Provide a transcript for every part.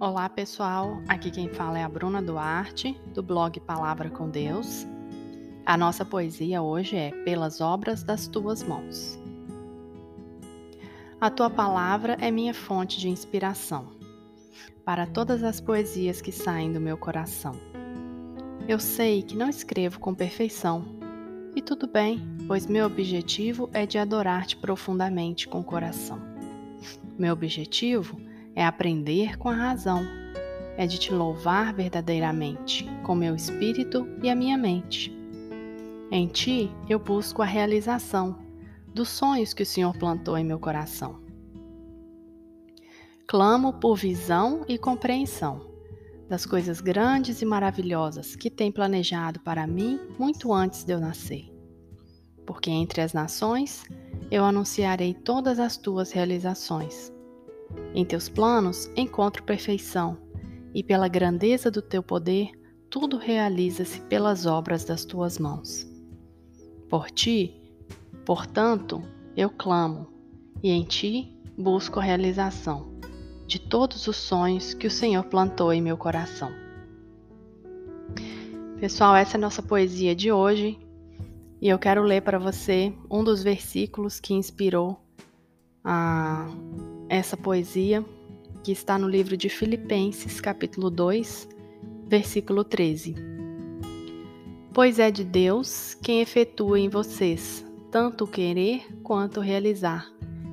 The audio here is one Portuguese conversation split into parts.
Olá pessoal, aqui quem fala é a Bruna Duarte, do blog Palavra com Deus. A nossa poesia hoje é Pelas Obras das Tuas Mãos. A tua palavra é minha fonte de inspiração para todas as poesias que saem do meu coração. Eu sei que não escrevo com perfeição, e tudo bem, pois meu objetivo é de adorar-te profundamente com o coração. Meu objetivo é aprender com a razão, é de te louvar verdadeiramente, com meu espírito e a minha mente. Em ti eu busco a realização dos sonhos que o Senhor plantou em meu coração. Clamo por visão e compreensão das coisas grandes e maravilhosas que tem planejado para mim muito antes de eu nascer. Porque entre as nações eu anunciarei todas as tuas realizações em teus planos encontro perfeição, e pela grandeza do teu poder, tudo realiza-se pelas obras das tuas mãos. Por ti, portanto, eu clamo, e em ti busco a realização de todos os sonhos que o Senhor plantou em meu coração. Pessoal, essa é a nossa poesia de hoje, e eu quero ler para você um dos versículos que inspirou a essa poesia que está no livro de Filipenses, capítulo 2, versículo 13. Pois é de Deus quem efetua em vocês tanto o querer quanto o realizar,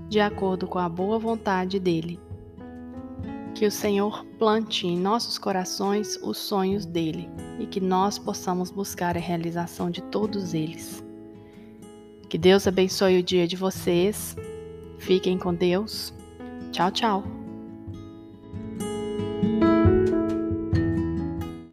de acordo com a boa vontade dele. Que o Senhor plante em nossos corações os sonhos dele e que nós possamos buscar a realização de todos eles. Que Deus abençoe o dia de vocês. Fiquem com Deus Tchau, tchau!